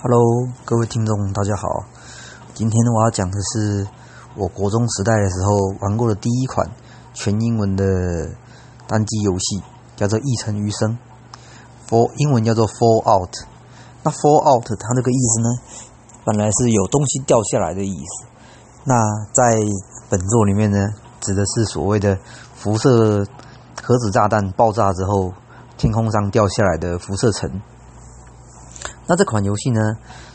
Hello，各位听众，大家好。今天我要讲的是我国中时代的时候玩过的第一款全英文的单机游戏，叫做《一城余生》，For 英文叫做 Fallout。那 Fallout 它这个意思呢，本来是有东西掉下来的意思。那在本作里面呢，指的是所谓的辐射核子炸弹爆炸之后，天空上掉下来的辐射尘。那这款游戏呢，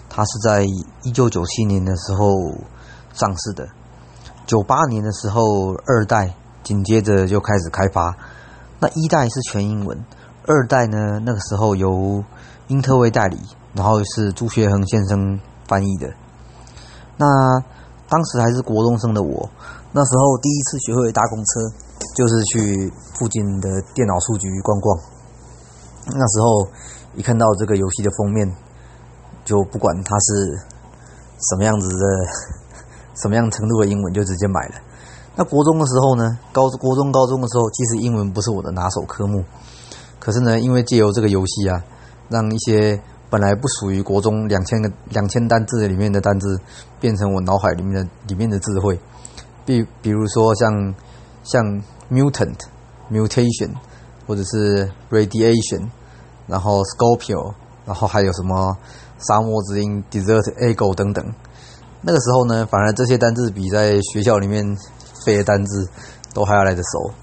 它是在一九九七年的时候上市的，九八年的时候二代紧接着就开始开发。那一代是全英文，二代呢那个时候由英特威代理，然后是朱学恒先生翻译的。那当时还是国中生的我，那时候第一次学会搭公车，就是去附近的电脑数局逛逛。那时候一看到这个游戏的封面。就不管它是什么样子的、什么样程度的英文，就直接买了。那国中的时候呢，高国中、高中的时候，其实英文不是我的拿手科目。可是呢，因为借由这个游戏啊，让一些本来不属于国中两千个两千单字里面的单字，变成我脑海里面的里面的智慧。比比如说像像 mutant、mutation，或者是 radiation，然后 scorpio，然后还有什么？沙漠之鹰、Desert Eagle 等等，那个时候呢，反而这些单字比在学校里面背的单字都还要来得熟。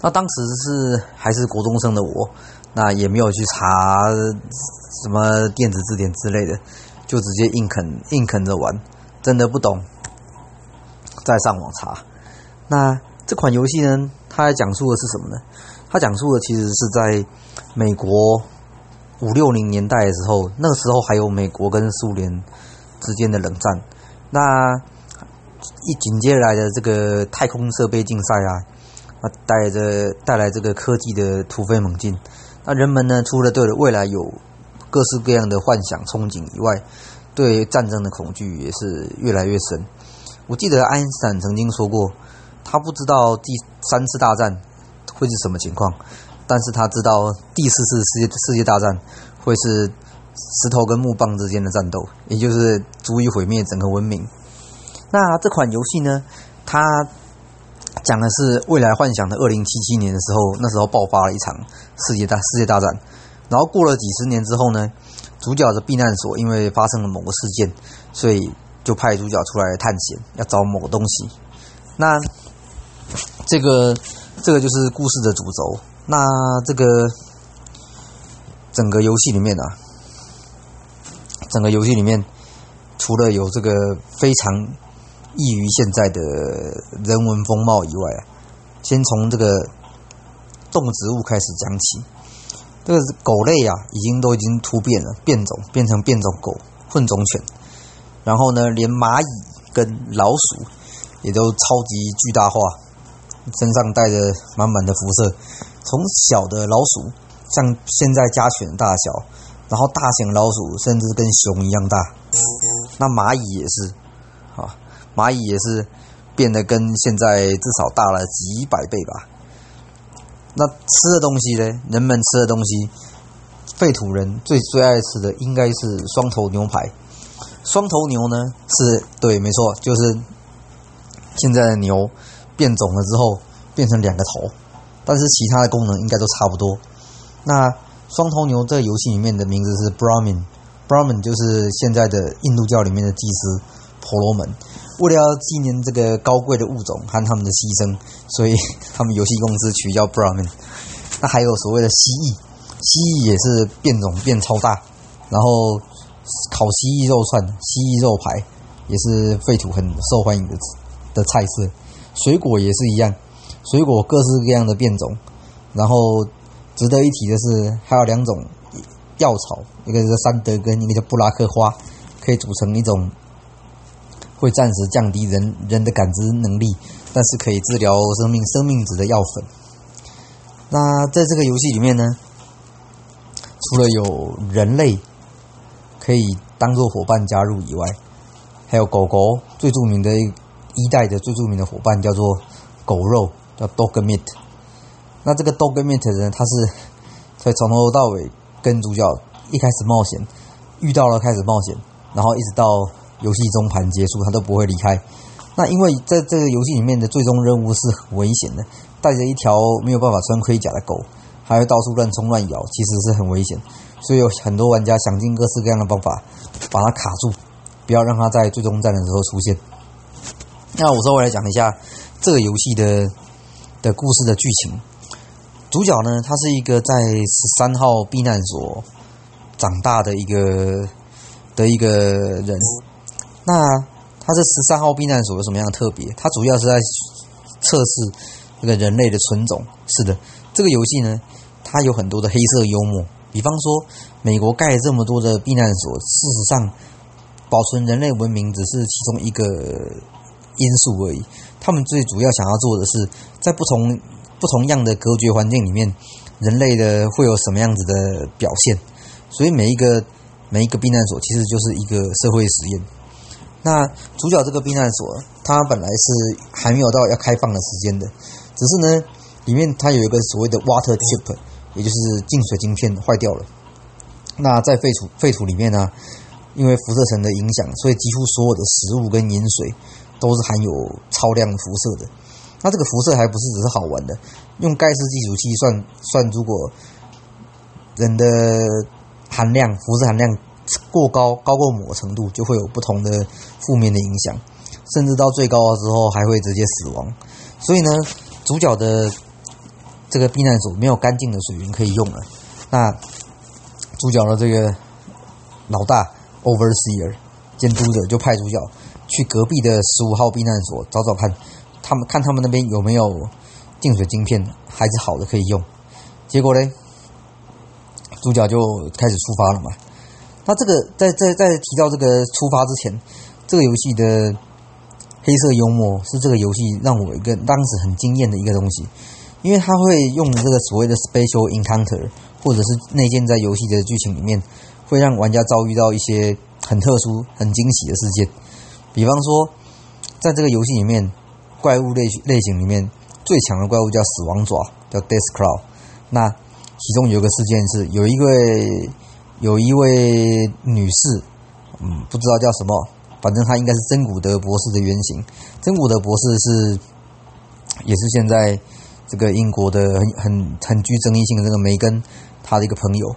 那当时是还是国中生的我，那也没有去查什么电子字典之类的，就直接硬啃硬啃着玩，真的不懂，再上网查。那这款游戏呢，它讲述的是什么呢？它讲述的其实是在美国。五六零年代的时候，那个时候还有美国跟苏联之间的冷战。那一紧接着来的这个太空设备竞赛啊，啊带着带来这个科技的突飞猛进。那人们呢，除了对未来有各式各样的幻想憧憬以外，对战争的恐惧也是越来越深。我记得爱因斯坦曾经说过，他不知道第三次大战会是什么情况。但是他知道第四次世界世界大战会是石头跟木棒之间的战斗，也就是足以毁灭整个文明。那这款游戏呢？它讲的是未来幻想的二零七七年的时候，那时候爆发了一场世界大世界大战。然后过了几十年之后呢，主角的避难所因为发生了某个事件，所以就派主角出来探险，要找某个东西。那这个这个就是故事的主轴。那这个整个游戏里面啊，整个游戏里面除了有这个非常异于现在的人文风貌以外啊，先从这个动植物开始讲起。这个狗类啊，已经都已经突变了，变种变成变种狗、混种犬。然后呢，连蚂蚁跟老鼠也都超级巨大化，身上带着满满的辐射。从小的老鼠，像现在家犬大小，然后大型老鼠甚至跟熊一样大。那蚂蚁也是，啊，蚂蚁也是变得跟现在至少大了几百倍吧。那吃的东西呢？人们吃的东西，废土人最最爱吃的应该是双头牛排。双头牛呢，是对，没错，就是现在的牛变种了之后，变成两个头。但是其他的功能应该都差不多。那双头牛这个游戏里面的名字是 Brahmin，Brahmin 就是现在的印度教里面的祭司婆罗门。为了要纪念这个高贵的物种和他们的牺牲，所以 他们游戏公司取叫 Brahmin。那还有所谓的蜥蜴，蜥蜴也是变种变超大，然后烤蜥蜴肉串、蜥蜴肉排也是废土很受欢迎的的菜色。水果也是一样。水果各式各样的变种，然后值得一提的是，还有两种药草，一个是山德根，一个叫布拉克花，可以组成一种会暂时降低人人的感知能力，但是可以治疗生命生命值的药粉。那在这个游戏里面呢，除了有人类可以当做伙伴加入以外，还有狗狗最著名的一代的最著名的伙伴叫做狗肉。叫 Dog Meat，那这个 Dog Meat 人，他是，所以从头到尾跟主角一开始冒险，遇到了开始冒险，然后一直到游戏中盘结束，他都不会离开。那因为在这个游戏里面的最终任务是很危险的，带着一条没有办法穿盔甲的狗，还会到处乱冲乱咬，其实是很危险。所以有很多玩家想尽各式各样的方法把它卡住，不要让它在最终战的时候出现。那我稍微来讲一下这个游戏的的故事的剧情。主角呢，他是一个在十三号避难所长大的一个的一个人。那他这十三号避难所有什么样的特别？它主要是在测试这个人类的纯种。是的，这个游戏呢，它有很多的黑色幽默。比方说，美国盖这么多的避难所，事实上，保存人类文明只是其中一个因素而已。他们最主要想要做的是，在不同不同样的隔绝环境里面，人类的会有什么样子的表现？所以每一个每一个避难所其实就是一个社会实验。那主角这个避难所，它本来是还没有到要开放的时间的，只是呢，里面它有一个所谓的 water chip，也就是净水晶片坏掉了。那在废土废土里面呢，因为辐射层的影响，所以几乎所有的食物跟饮水都是含有超量辐射的。那这个辐射还不是只是好玩的，用盖世计数器算算，如果人的含量辐射含量过高，高过某个程度，就会有不同的负面的影响，甚至到最高的时候还会直接死亡。所以呢，主角的这个避难所没有干净的水源可以用了。那主角的这个老大 overseer 监督者就派主角去隔壁的十五号避难所找找看。他们看他们那边有没有净水晶片还是好的可以用，结果呢，主角就开始出发了嘛。那这个在在在提到这个出发之前，这个游戏的黑色幽默是这个游戏让我一个当时很惊艳的一个东西，因为他会用这个所谓的 special encounter，或者是内建在游戏的剧情里面，会让玩家遭遇到一些很特殊、很惊喜的事件。比方说，在这个游戏里面。怪物类类型里面最强的怪物叫死亡爪，叫 Death Claw。那其中有个事件是，有一位有一位女士，嗯，不知道叫什么，反正她应该是真古德博士的原型。真古德博士是也是现在这个英国的很很很具争议性的这个梅根他的一个朋友。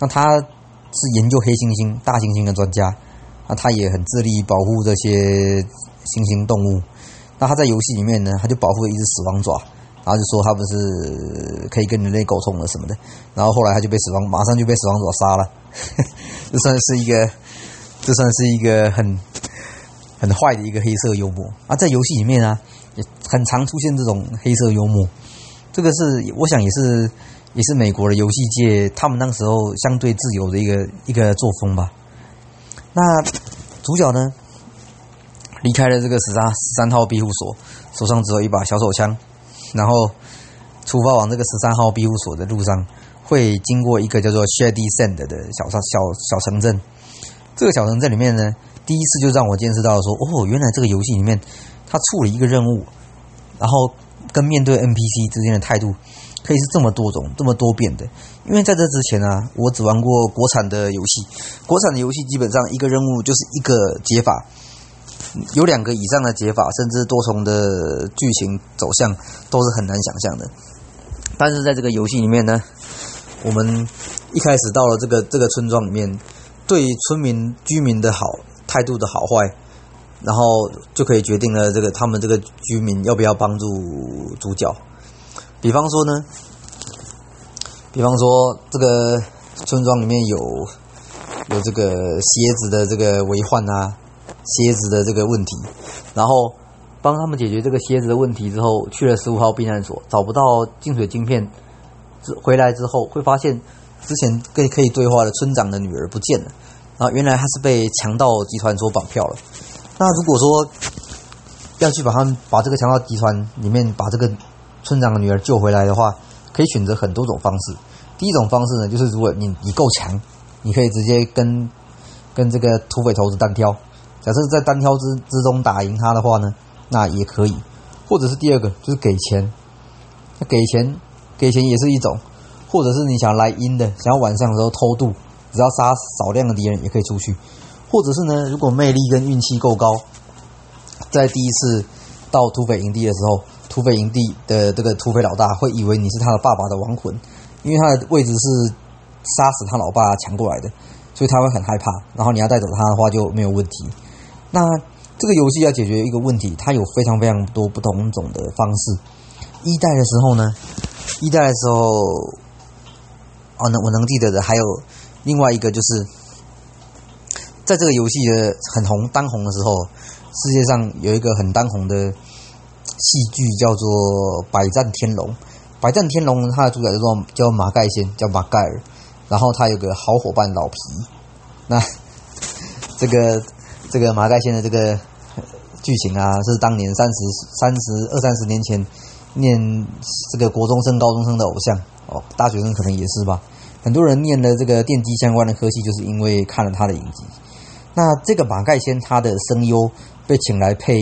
那他是研究黑猩猩、大猩猩的专家，那他也很致力保护这些猩猩动物。那他在游戏里面呢，他就保护了一只死亡爪，然后就说他不是可以跟人类沟通了什么的，然后后来他就被死亡，马上就被死亡爪杀了，这算是一个，这算是一个很很坏的一个黑色幽默啊，在游戏里面啊，也很常出现这种黑色幽默，这个是我想也是也是美国的游戏界他们那时候相对自由的一个一个作风吧。那主角呢？离开了这个十三十三号庇护所，手上只有一把小手枪，然后出发往这个十三号庇护所的路上，会经过一个叫做 Shady Sand 的小小小城镇。这个小城镇里面呢，第一次就让我见识到说，哦，原来这个游戏里面他处了一个任务，然后跟面对 NPC 之间的态度可以是这么多种、这么多变的。因为在这之前啊，我只玩过国产的游戏，国产的游戏基本上一个任务就是一个解法。有两个以上的解法，甚至多重的剧情走向，都是很难想象的。但是在这个游戏里面呢，我们一开始到了这个这个村庄里面，对村民居民的好态度的好坏，然后就可以决定了这个他们这个居民要不要帮助主角。比方说呢，比方说这个村庄里面有有这个蝎子的这个为患啊。蝎子的这个问题，然后帮他们解决这个蝎子的问题之后，去了十五号避难所，找不到净水晶片，回来之后会发现之前可以可以对话的村长的女儿不见了，啊，原来他是被强盗集团所绑票了。那如果说要去把他们把这个强盗集团里面把这个村长的女儿救回来的话，可以选择很多种方式。第一种方式呢，就是如果你你够强，你可以直接跟跟这个土匪头子单挑。假设在单挑之之中打赢他的话呢，那也可以；或者是第二个，就是给钱。那给钱，给钱也是一种；或者是你想来阴的，想要晚上的时候偷渡，只要杀少量的敌人也可以出去，或者是呢，如果魅力跟运气够高，在第一次到土匪营地的时候，土匪营地的这个土匪老大会以为你是他的爸爸的亡魂，因为他的位置是杀死他老爸抢过来的，所以他会很害怕。然后你要带走他的话就没有问题。那这个游戏要解决一个问题，它有非常非常多不同种的方式。一代的时候呢，一代的时候，哦，能我能记得的还有另外一个就是，在这个游戏的很红当红的时候，世界上有一个很当红的戏剧叫做《百战天龙》。《百战天龙》它的主角叫做叫马盖先，叫马盖尔，然后他有个好伙伴老皮。那 这个这个马盖先的这个 剧情啊，是当年三十三十二三十年前。念这个国中生、高中生的偶像哦，大学生可能也是吧。很多人念了这个电机相关的科系，就是因为看了他的影集。那这个马盖先他的声优被请来配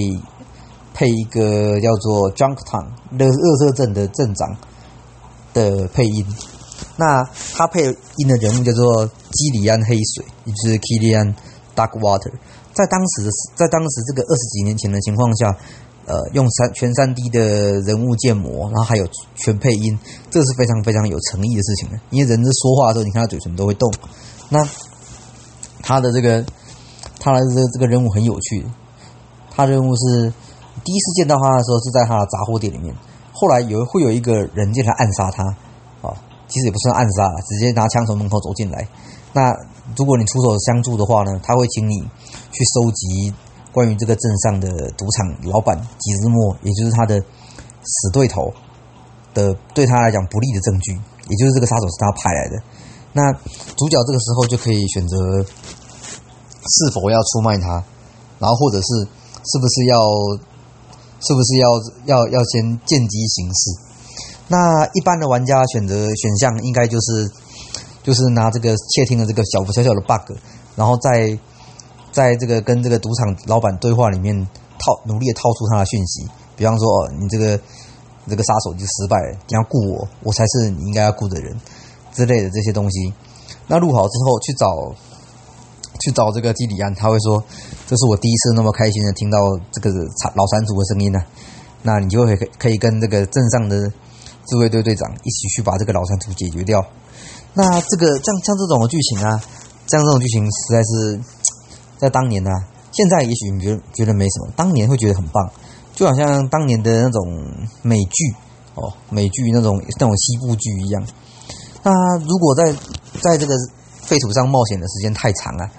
配一个叫做 Junk Town 热热色镇的镇长的配音。那他配音的人物叫做基里安黑水，也就是 Kilian Darkwater。在当时的在当时这个二十几年前的情况下。呃，用三全三 D 的人物建模，然后还有全配音，这是非常非常有诚意的事情的。因为人在说话的时候，你看他嘴唇都会动。那他的这个他的这个这个人物很有趣，他任务是第一次见到他的时候是在他的杂货店里面，后来有会有一个人进来暗杀他，啊，其实也不算暗杀，直接拿枪从门口走进来。那如果你出手相助的话呢，他会请你去收集。关于这个镇上的赌场老板吉日莫，也就是他的死对头的，对他来讲不利的证据，也就是这个杀手是他派来的。那主角这个时候就可以选择是否要出卖他，然后或者是是不是要是不是要要要先见机行事。那一般的玩家选择选项应该就是就是拿这个窃听的这个小小小的 bug，然后在。在这个跟这个赌场老板对话里面，套努力的套出他的讯息，比方说，哦，你这个这个杀手就失败了，你要雇我，我才是你应该要雇的人之类的这些东西。那录好之后去找去找这个基里安，他会说，这是我第一次那么开心的听到这个老蟾蜍的声音呢。那你就会可可以跟这个镇上的自卫队队长一起去把这个老蟾蜍解决掉。那这个像像这种剧情啊，像这种剧情实在是。在当年呢，现在也许你觉得觉得没什么，当年会觉得很棒，就好像当年的那种美剧哦，美剧那种那种西部剧一样。那如果在在这个废土上冒险的时间太长了，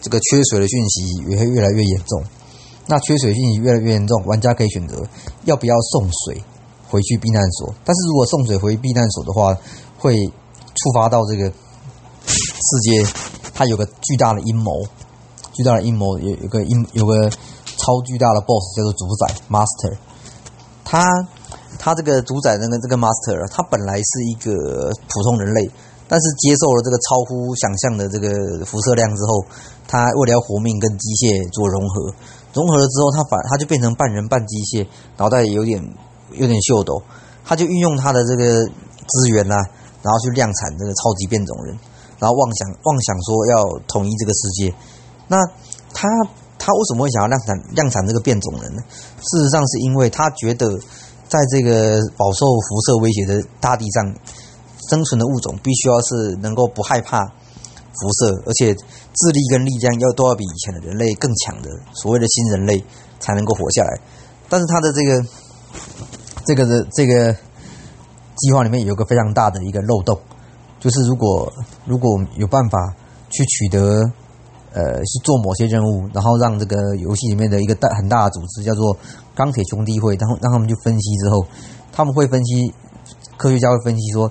这个缺水的讯息也会越来越严重。那缺水讯息越来越严重，玩家可以选择要不要送水回去避难所。但是如果送水回避难所的话，会触发到这个世界，它有个巨大的阴谋。巨大的阴谋有有个阴有个超巨大的 BOSS 叫做主宰 Master，他他这个主宰那个这个 Master，他本来是一个普通人类，但是接受了这个超乎想象的这个辐射量之后，他为了要活命，跟机械做融合，融合了之后，他反他就变成半人半机械，脑袋也有点有点秀逗，他就运用他的这个资源呐，然后去量产这个超级变种人，然后妄想妄想说要统一这个世界。那他他为什么会想要量产量产这个变种人呢？事实上是因为他觉得，在这个饱受辐射威胁的大地上生存的物种，必须要是能够不害怕辐射，而且智力跟力量要都要比以前的人类更强的所谓的新人类才能够活下来。但是他的这个这个的这个计划里面有个非常大的一个漏洞，就是如果如果有办法去取得。呃，去做某些任务，然后让这个游戏里面的一个大很大的组织叫做钢铁兄弟会，然后让他们去分析之后，他们会分析，科学家会分析说，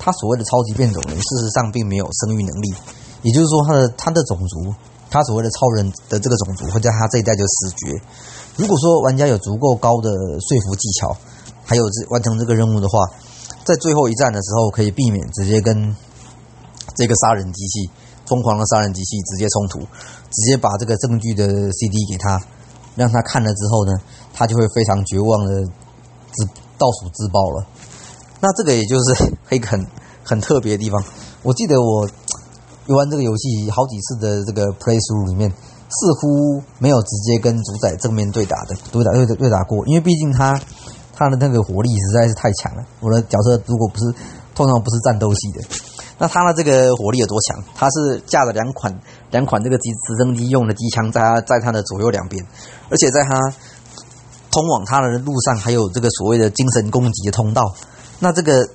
他所谓的超级变种人事实上并没有生育能力，也就是说他的他的种族，他所谓的超人的这个种族会在他这一代就死绝。如果说玩家有足够高的说服技巧，还有这完成这个任务的话，在最后一战的时候可以避免直接跟这个杀人机器。疯狂的杀人机器直接冲突，直接把这个证据的 CD 给他，让他看了之后呢，他就会非常绝望的自倒数自爆了。那这个也就是 一个很很特别的地方。我记得我游玩这个游戏好几次的这个 play through 里面，似乎没有直接跟主宰正面对打的对打对对打过，因为毕竟他他的那个火力实在是太强了。我的角色如果不是通常不是战斗系的，那他的这个火力有多强？他是架着两款两款这个机直升机用的机枪在他在他的左右两边，而且在他通往他的路上还有这个所谓的精神攻击的通道。那这个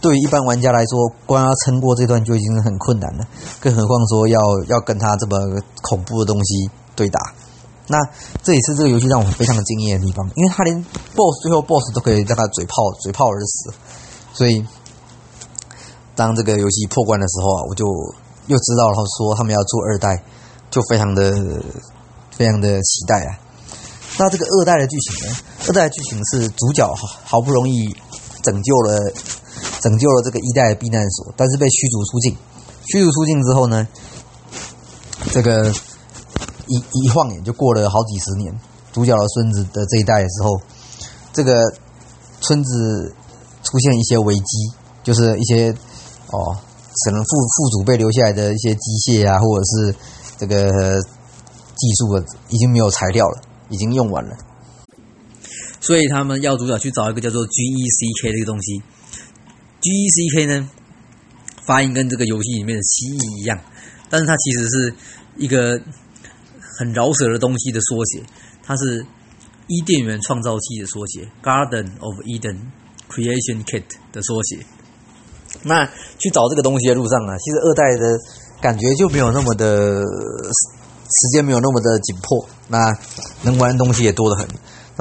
对于一般玩家来说，光要撑过这段就已经很困难了，更何况说要要跟他这么恐怖的东西对打。那这也是这个游戏让我非常的惊艳的地方，因为他连 BOSS 最后 BOSS 都可以让他嘴炮嘴炮而死，所以当这个游戏破关的时候啊，我就又知道了说他们要做二代，就非常的非常的期待啊。那这个二代的剧情呢？二代的剧情是主角好好不容易。拯救了拯救了这个一代的避难所，但是被驱逐出境。驱逐出境之后呢，这个一一晃眼就过了好几十年。主角的孙子的这一代的时候，这个村子出现一些危机，就是一些哦，可能父父祖辈留下来的一些机械啊，或者是这个技术的已经没有材料了，已经用完了。所以他们要主角去找一个叫做 G E C K 的一个东西，G E C K 呢，发音跟这个游戏里面的蜥蜴一样，但是它其实是一个很饶舌的东西的缩写，它是伊甸园创造器的缩写，Garden of Eden Creation Kit 的缩写。那去找这个东西的路上啊，其实二代的感觉就没有那么的时间没有那么的紧迫，那能玩的东西也多得很。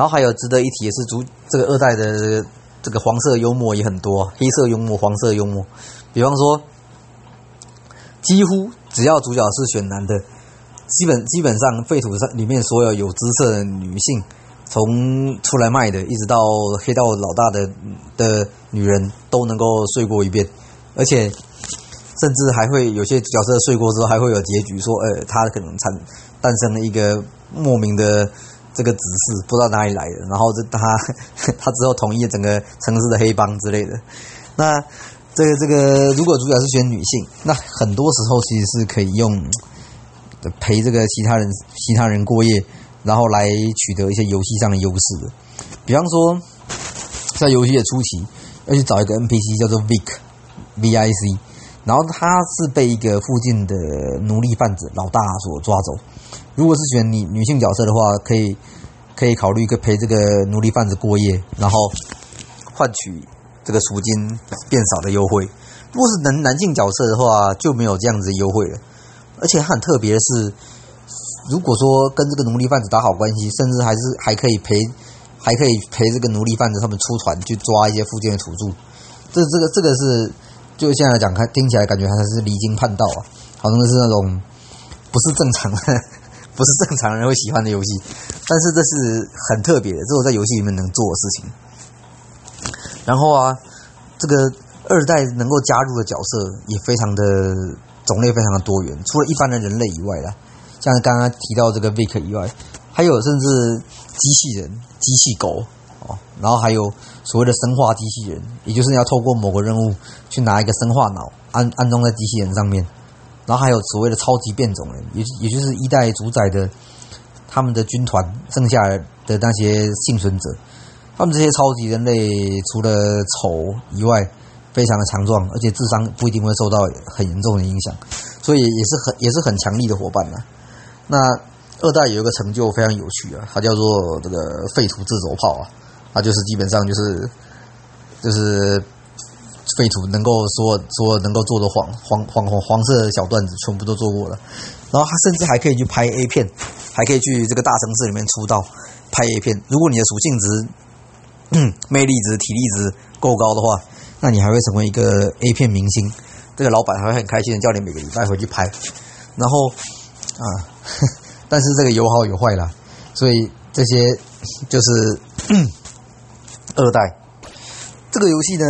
然后还有值得一提的是，主这个二代的这个黄色幽默也很多，黑色幽默、黄色幽默。比方说，几乎只要主角是选男的，基本基本上废土上里面所有有姿色的女性，从出来卖的，一直到黑道老大的的女人，都能够睡过一遍，而且甚至还会有些角色睡过之后，还会有结局说，呃，他可能产诞生了一个莫名的。这个指示不知道哪里来的，然后这他 他之后同意整个城市的黑帮之类的。那这个这个，如果主角是选女性，那很多时候其实是可以用陪这个其他人其他人过夜，然后来取得一些游戏上的优势的。比方说，在游戏的初期要去找一个 NPC 叫做 Vic V I C，然后他是被一个附近的奴隶贩子老大所抓走。如果是选女女性角色的话，可以可以考虑一个陪这个奴隶贩子过夜，然后换取这个赎金变少的优惠。如果是男男性角色的话，就没有这样子优惠了。而且很特别的是，如果说跟这个奴隶贩子打好关系，甚至还是还可以陪还可以陪这个奴隶贩子他们出团去抓一些附近的土著。这这个这个是就现在来讲，看听起来感觉还是离经叛道啊，好像是那种不是正常的。不是正常人会喜欢的游戏，但是这是很特别的，这是我在游戏里面能做的事情。然后啊，这个二代能够加入的角色也非常的种类非常的多元，除了一般的人类以外啦，像刚刚提到这个 Vic 以外，还有甚至机器人、机器狗哦，然后还有所谓的生化机器人，也就是你要透过某个任务去拿一个生化脑安安装在机器人上面。然后还有所谓的超级变种人，也也就是一代主宰的他们的军团剩下的那些幸存者，他们这些超级人类除了丑以外，非常的强壮，而且智商不一定会受到很严重的影响，所以也是很也是很强力的伙伴呐。那二代有一个成就非常有趣啊，它叫做这个废土自走炮啊，它就是基本上就是就是。废土能够说说能够做的黄黄黄黄黄色的小段子全部都做过了，然后他甚至还可以去拍 A 片，还可以去这个大城市里面出道拍 A 片。如果你的属性值、魅力值、体力值够高的话，那你还会成为一个 A 片明星。这个老板还会很开心的叫你每个礼拜回去拍。然后啊，但是这个有好有坏啦，所以这些就是二代这个游戏呢。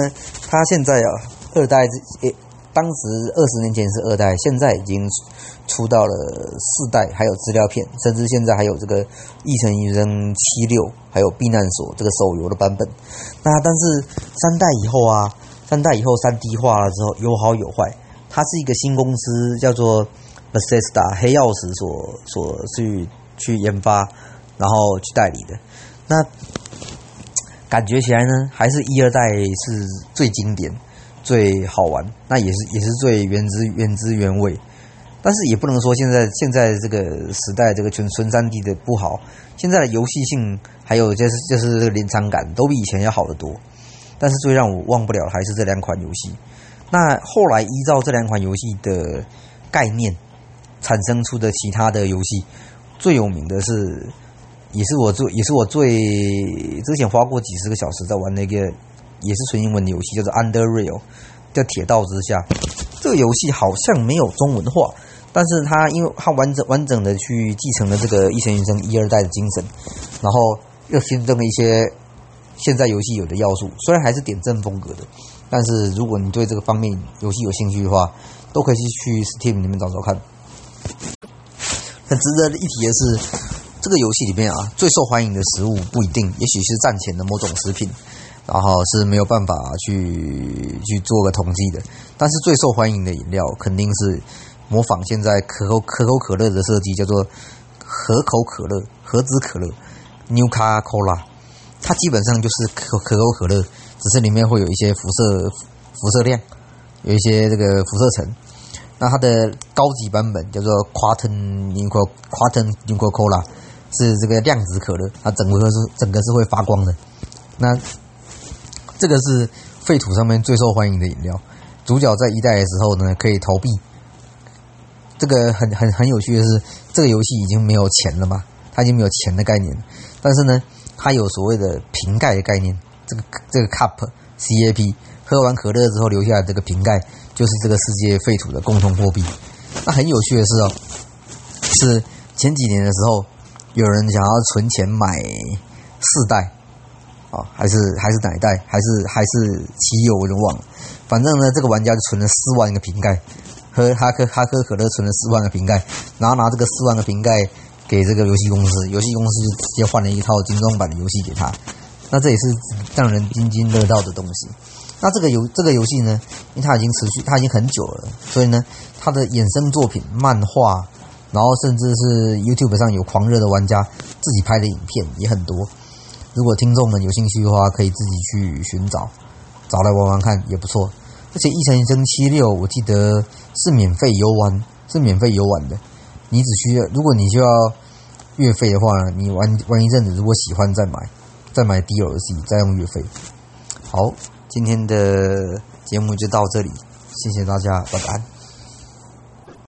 他现在啊，二代诶，当时二十年前是二代，现在已经出到了四代，还有资料片，甚至现在还有这个《异尘余生七六》，还有《避难所》这个手游的版本。那但是三代以后啊，三代以后三 D 化了之后有好有坏。它是一个新公司叫做 Bethesda 黑曜石所所去去研发，然后去代理的。那感觉起来呢，还是一二代是最经典、最好玩，那也是也是最原汁原汁原味。但是也不能说现在现在这个时代这个全纯三 D 的不好，现在的游戏性还有就是就是这个临场感都比以前要好得多。但是最让我忘不了还是这两款游戏。那后来依照这两款游戏的概念产生出的其他的游戏，最有名的是，也是我最也是我最之前花过几十个小时在玩那个也是纯英文的游戏，叫做《Under Rail》，叫铁道之下。这个游戏好像没有中文化，但是它因为它完整完整的去继承了这个《异尘余生》一二代的精神，然后又新增了一些。现在游戏有的要素虽然还是点阵风格的，但是如果你对这个方面游戏有兴趣的话，都可以去 Steam 里面找找看。很值得一提的是，这个游戏里面啊，最受欢迎的食物不一定，也许是战前的某种食品，然后是没有办法去去做个统计的。但是最受欢迎的饮料肯定是模仿现在可口可口可乐的设计，叫做可口可乐、合资可乐 （New Coca-Cola）。它基本上就是可可口可乐，只是里面会有一些辐射辐射量，有一些这个辐射层。那它的高级版本叫做 Quantum Nuco Quantum Nuco Cola，是这个量子可乐，它整个是整个是会发光的。那这个是废土上面最受欢迎的饮料。主角在一代的时候呢，可以逃避。这个很很很有趣的是，这个游戏已经没有钱了嘛，它已经没有钱的概念，但是呢。它有所谓的瓶盖的概念，这个这个 cup C A P，喝完可乐之后留下来这个瓶盖，就是这个世界废土的共同货币。那很有趣的是哦，是前几年的时候，有人想要存钱买四代，啊，还是还是哪一代，还是还是七有，我就忘了。反正呢，这个玩家就存了四万个瓶盖，喝哈克哈克可乐存了四万个瓶盖，然后拿这个四万个瓶盖。给这个游戏公司，游戏公司就直接换了一套精装版的游戏给他，那这也是让人津津乐道的东西。那这个游这个游戏呢，因为它已经持续，它已经很久了，所以呢，它的衍生作品、漫画，然后甚至是 YouTube 上有狂热的玩家自己拍的影片也很多。如果听众们有兴趣的话，可以自己去寻找，找来玩玩看也不错。而且《一城生七六》，我记得是免费游玩，是免费游玩的。你只需要，如果你需要月费的话，你玩玩一阵子，如果喜欢再买，再买 DLC，再用月费。好，今天的节目就到这里，谢谢大家，拜拜。